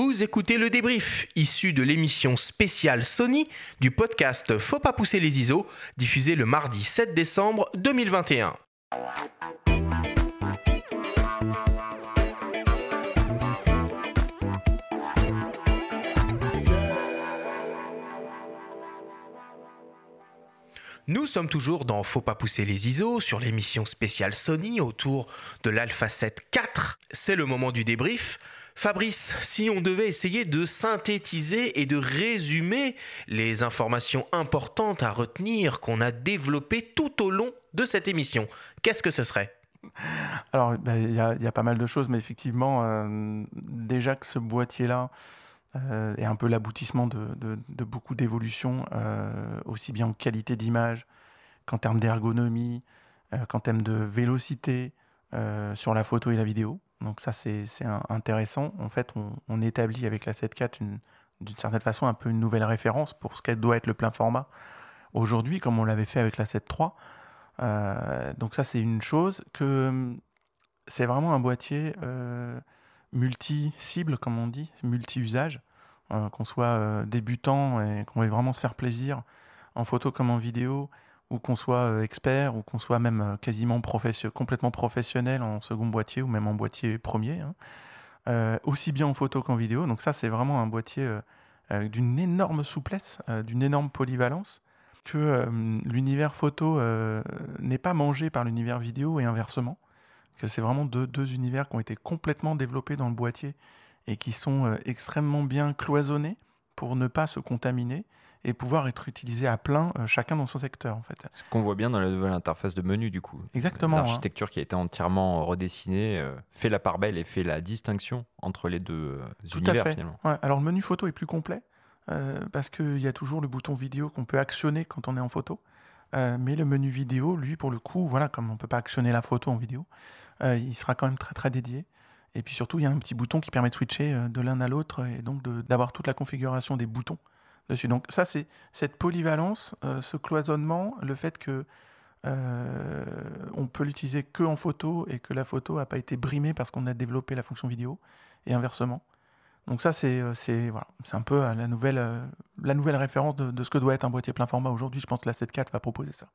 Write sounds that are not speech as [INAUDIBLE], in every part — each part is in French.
Vous écoutez le débrief, issu de l'émission spéciale Sony du podcast Faut pas pousser les ISO, diffusé le mardi 7 décembre 2021. Nous sommes toujours dans Faut pas pousser les ISO sur l'émission spéciale Sony autour de l'Alpha 7 IV. C'est le moment du débrief. Fabrice, si on devait essayer de synthétiser et de résumer les informations importantes à retenir qu'on a développées tout au long de cette émission, qu'est-ce que ce serait? Alors, ben, il y, a pas mal de choses, mais effectivement, euh, déjà que ce boîtier-là euh, est un peu l'aboutissement de, beaucoup d'évolutions, euh, aussi bien en qualité d'image qu'en termes d'ergonomie, qu'en termes de vélocité sur la photo et la vidéo. Donc ça, c'est intéressant. En fait, on, établit avec la 7.4 d'une certaine façon un peu une nouvelle référence pour ce qu'elle doit être le plein format aujourd'hui, comme on l'avait fait avec la 7.3. Euh, donc ça, c'est une chose que c'est vraiment un boîtier euh, multi-cible, comme on dit, multi-usage, euh, qu'on soit débutant et qu'on veuille vraiment se faire plaisir en photo comme en vidéo, ou qu'on soit expert, ou qu'on soit même quasiment complètement professionnel en second boîtier, ou même en boîtier premier, hein. aussi bien en photo qu'en vidéo. Donc ça, c'est vraiment un boîtier d'une énorme souplesse, d'une énorme polyvalence, que euh, l'univers photo euh, n'est pas mangé par l'univers vidéo et inversement, que c'est vraiment deux, univers qui ont été complètement développés dans le boîtier et qui sont euh, extrêmement bien cloisonnés pour ne pas se contaminer et pouvoir être utilisés à plein, chacun dans son secteur en fait. Ce qu'on voit bien dans la nouvelle interface de menu du coup. Exactement. Hein. L'architecture qui a été entièrement redessinée fait la part belle et fait la distinction entre les deux Tout univers à fait. finalement. Alors le menu photo est plus complet. Euh, parce qu'il y a toujours le bouton vidéo qu'on peut actionner quand on est en photo. Euh, mais le menu vidéo, lui, pour le coup, voilà, comme on ne peut pas actionner la photo en vidéo, euh, il sera quand même très très dédié. Et puis surtout, il y a un petit bouton qui permet de switcher de l'un à l'autre et donc d'avoir toute la configuration des boutons Donc ça, c'est cette polyvalence, ce cloisonnement, le fait que on peut l'utiliser que en photo et que la photo n'a pas été brimée parce qu'on a développé la fonction vidéo et inversement. Donc ça, c'est euh, voilà, un peu euh, la nouvelle, euh, la nouvelle référence de, ce que doit être un boîtier plein format aujourd'hui. Je pense que la 7.4 va proposer ça.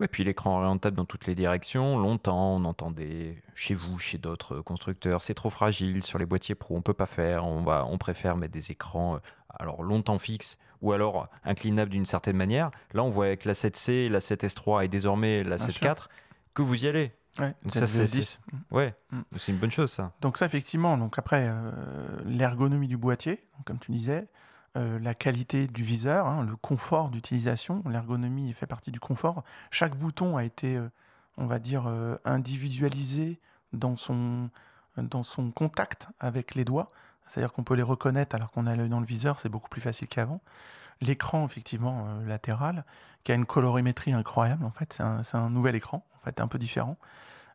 Oui, puis l'écran orientable dans toutes les directions. Longtemps, on entendait chez vous, chez d'autres constructeurs, c'est trop fragile sur les boîtiers pro, on peut pas faire. On va, on préfère mettre des écrans alors longtemps fixes ou alors inclinables d'une certaine manière. Là, on voit avec la 7C, la 7S3 et désormais la 7.4 que vous y allez. Ouais, donc ça, c'est 10. Ouais, mm. c'est une bonne chose, ça. Donc ça, effectivement, donc après, euh, l'ergonomie du boîtier, comme tu disais, euh, la qualité du viseur, hein, le confort d'utilisation, l'ergonomie fait partie du confort. Chaque bouton a été, euh, on va dire, individualisé dans son, dans son contact avec les doigts. C'est-à-dire qu'on peut les reconnaître alors qu'on a l'œil dans le viseur, c'est beaucoup plus facile qu'avant. L'écran, effectivement, latéral, qui a une colorimétrie incroyable, en fait, c'est un, nouvel écran, en fait, un peu différent.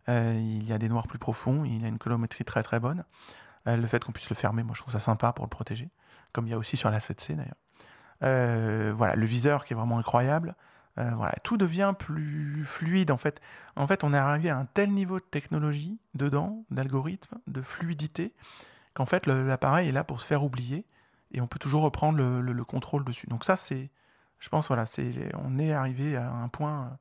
Euh, il y a des noirs plus profonds, il a une colorimétrie très très bonne. Euh, le fait qu'on puisse le fermer, moi je trouve ça sympa pour le protéger, comme il y a aussi sur la 7C d'ailleurs. Euh, voilà, le viseur qui est vraiment incroyable. voilà, tout devient plus fluide en fait. En fait, on est arrivé à un tel niveau de technologie dedans, d'algorithme, de fluidité, qu'en fait l'appareil est là pour se faire oublier et on peut toujours reprendre le, le contrôle dessus. Donc ça, c'est, je pense, voilà, c'est, on est arrivé à un point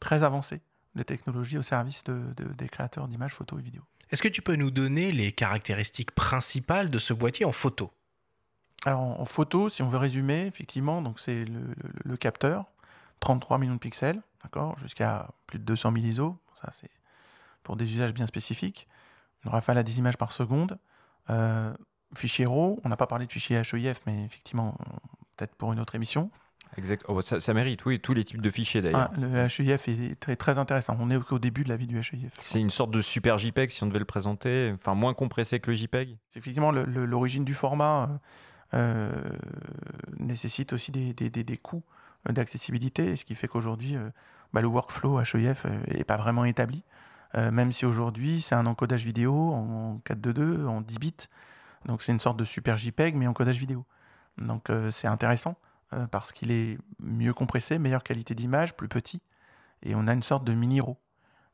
très avancé les technologies au service de, des créateurs d'images photo et vidéo. Est-ce que tu peux nous donner les caractéristiques principales de ce boîtier en photo? Alors en photo, si on veut résumer, effectivement, donc c'est le, capteur, 33 millions de pixels, d'accord, jusqu'à plus de 200 000 ISO. Ça c'est pour des usages bien spécifiques. Une rafale à 10 images par seconde. Euh, fichier RAW, on n'a pas parlé de fichier HEIF, mais effectivement, peut-être pour une autre émission. Exact. Oh, ça, mérite, oui, tous les types de fichiers d'ailleurs. Ah, le HEIF est très, très intéressant. On est au, début de la vie du HEIF. C'est une sorte de super JPEG si on devait le présenter, enfin moins compressé que le JPEG. Effectivement, l'origine du format euh, euh, nécessite aussi des, des, des, coûts d'accessibilité, ce qui fait qu'aujourd'hui, euh, bah, le workflow HEIF n'est pas vraiment établi. Même si aujourd'hui, c'est un encodage vidéo en 4.2.2, en 10 bits. Donc c'est une sorte de super JPEG, mais en codage vidéo. Donc c'est intéressant. Euh, parce qu'il est mieux compressé, meilleure qualité d'image, plus petit, et on a une sorte de mini RAW.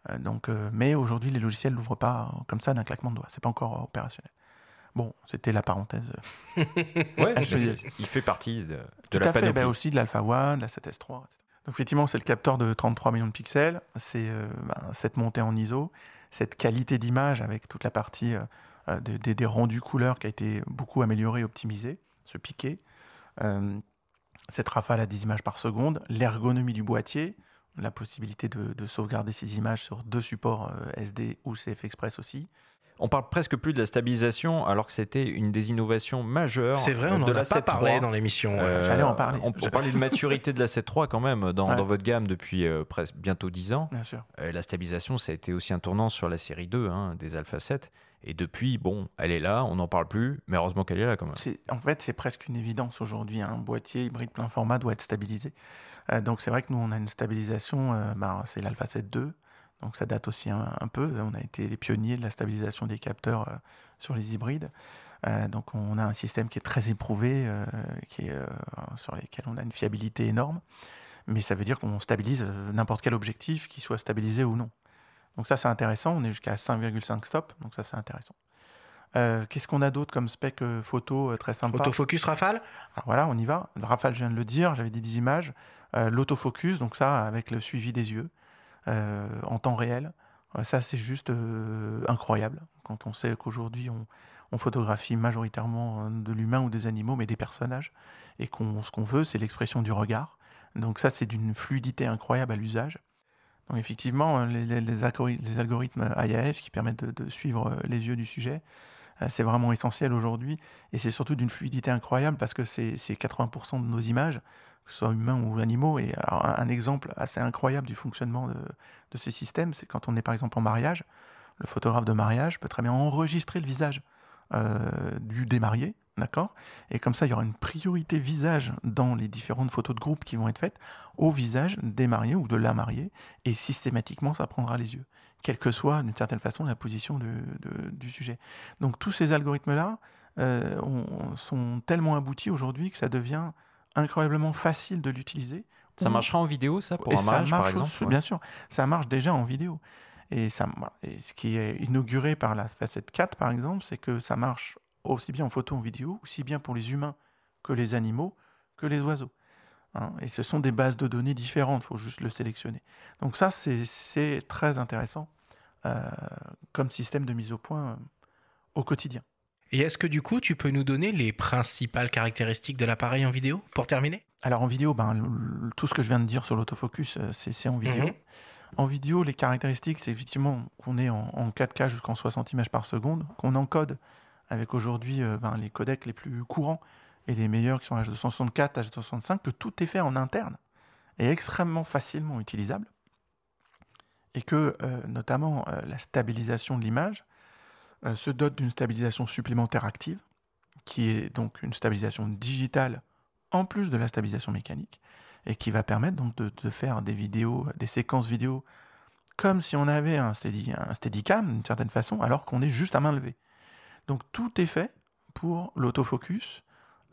Euh, donc, euh, mais aujourd'hui, les logiciels l'ouvrent pas comme ça d'un claquement de doigts. C'est pas encore opérationnel. Bon, c'était la parenthèse. [LAUGHS] ouais, il fait partie de, de Tout la à fait, bah aussi de l'Alpha One, de la 7S3. etc. Donc effectivement, c'est le capteur de 33 millions de pixels, c'est euh, bah, cette montée en ISO, cette qualité d'image avec toute la partie euh, des, rendus couleurs qui a été beaucoup améliorée, optimisée, ce piqué, Euh, cette rafale à 10 images par seconde, l'ergonomie du boîtier, la possibilité de, de sauvegarder ces images sur deux supports SD ou CF Express aussi. On parle presque plus de la stabilisation alors que c'était une des innovations majeures C'est vrai, on de n'en la a pas 7.3. parlé dans l'émission. Euh, J'allais en parler. On, on parlait de maturité de la 7.3 quand même dans, Ouais. dans votre gamme depuis euh, presque bientôt 10 ans. Bien sûr. Euh, la stabilisation, ça a été aussi un tournant sur la série 2 hein, des Alpha 7. Et depuis, bon, elle est là, on n'en parle plus, mais heureusement qu'elle est là quand même. C'est- En fait, c'est presque une évidence aujourd'hui. Un boîtier hybride plein format doit être stabilisé. Euh, donc, c'est vrai que nous, on a une stabilisation, euh, ben, c'est l'Alpha 7 II. Donc, ça date aussi un, un peu. On a été les pionniers de la stabilisation des capteurs euh, sur les hybrides. Euh, donc, on a un système qui est très éprouvé, euh, qui est, sur lesquels on a une fiabilité énorme. Mais ça veut dire qu'on stabilise n'importe quel objectif, qu'il soit stabilisé ou non. Donc, ça, c'est intéressant. On est jusqu'à 5,5 stop. Donc, ça, c'est intéressant. Qu'est-ce qu'on a d'autre comme spec photo très sympa? Autofocus Rafale? Alors voilà, on y va. Rafale, je viens de le dire, j'avais dit 10 images. L'autofocus, donc ça, avec le suivi des yeux en temps réel. Euh, ça, c'est juste euh, incroyable. Quand on sait qu'aujourd'hui, on, photographie majoritairement euh, de l'humain ou des animaux, mais des personnages. Et qu'on ce qu'on veut, c'est l'expression du regard. Donc ça, c'est d'une fluidité incroyable à l'usage. Donc effectivement, euh, les, les- les algori- les algorithmes IAS qui permettent de, suivre euh, les yeux du sujet, euh, c'est vraiment essentiel aujourd'hui. Et c'est surtout d'une fluidité incroyable parce que c'est c'est 80% de nos images, que ce soit humains ou animaux. Et alors, un, exemple assez incroyable du fonctionnement de, ces systèmes, c'est quand on est par exemple en mariage, le photographe de mariage peut très bien enregistrer le visage euh, du démarié, d'accord? Et comme ça, il y aura une priorité visage dans les différentes photos de groupe qui vont être faites au visage des mariés ou de la mariée, et systématiquement, ça prendra les yeux, quelle que soit, d'une certaine façon, la position de- du sujet. Donc tous ces algorithmes-là euh, ont- sont tellement aboutis aujourd'hui que ça devient incroyablement facile de l'utiliser. Ça marchera en vidéo, ça, pour et un ça mariage, par marche exemple aussi, Ouais. Bien sûr, ça marche déjà en vidéo. Et, ça, et ce qui est inauguré par la facette 4, par exemple, c'est que ça marche aussi bien en photo en vidéo, aussi bien pour les humains que les animaux, que les oiseaux. Hein, et ce sont des bases de données différentes, il faut juste le sélectionner. Donc ça, c'est- c'est très intéressant euh, comme système de mise au point euh, au quotidien. Et est-ce que du coup, tu peux nous donner les principales caractéristiques de l'appareil en vidéo pour terminer? Alors en vidéo, ben, le- le- tout ce que je viens de dire sur l'autofocus, euh, c'est en vidéo. Mhm. En vidéo, les caractéristiques, c'est effectivement qu'on est en, en 4K jusqu'en 60 images par seconde, qu'on encode avec aujourd'hui euh, ben, les codecs les plus courants et les meilleurs qui sont H264, H265, que tout est fait en interne et extrêmement facilement utilisable. Et que euh, notamment euh, la stabilisation de l'image euh, se dote d'une stabilisation supplémentaire active, qui est donc une stabilisation digitale en plus de la stabilisation mécanique, et qui va permettre donc de, faire des vidéos, des séquences vidéo, comme si on avait un, steady, un Steadicam d'une certaine façon, alors qu'on est juste à main levée. Donc tout est fait pour l'autofocus,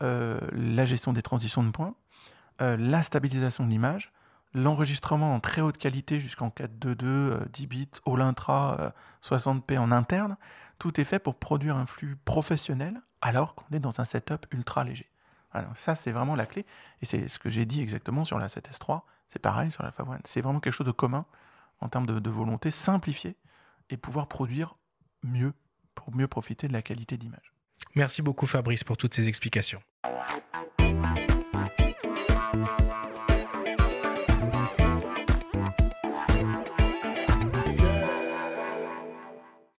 euh, la gestion des transitions de points, euh, la stabilisation de l'image, l'enregistrement en très haute qualité jusqu'en 4.2.2, euh, 10 bits, all intra, euh, 60p en interne. Tout est fait pour produire un flux professionnel alors qu'on est dans un setup ultra léger. Alors ça, c'est vraiment la clé. Et c'est ce que j'ai dit exactement sur la 7S3. C'est pareil sur la Fab. C'est vraiment quelque chose de commun en termes de, de volonté, simplifier et pouvoir produire mieux pour mieux profiter de la qualité d'image. Merci beaucoup Fabrice pour toutes ces explications.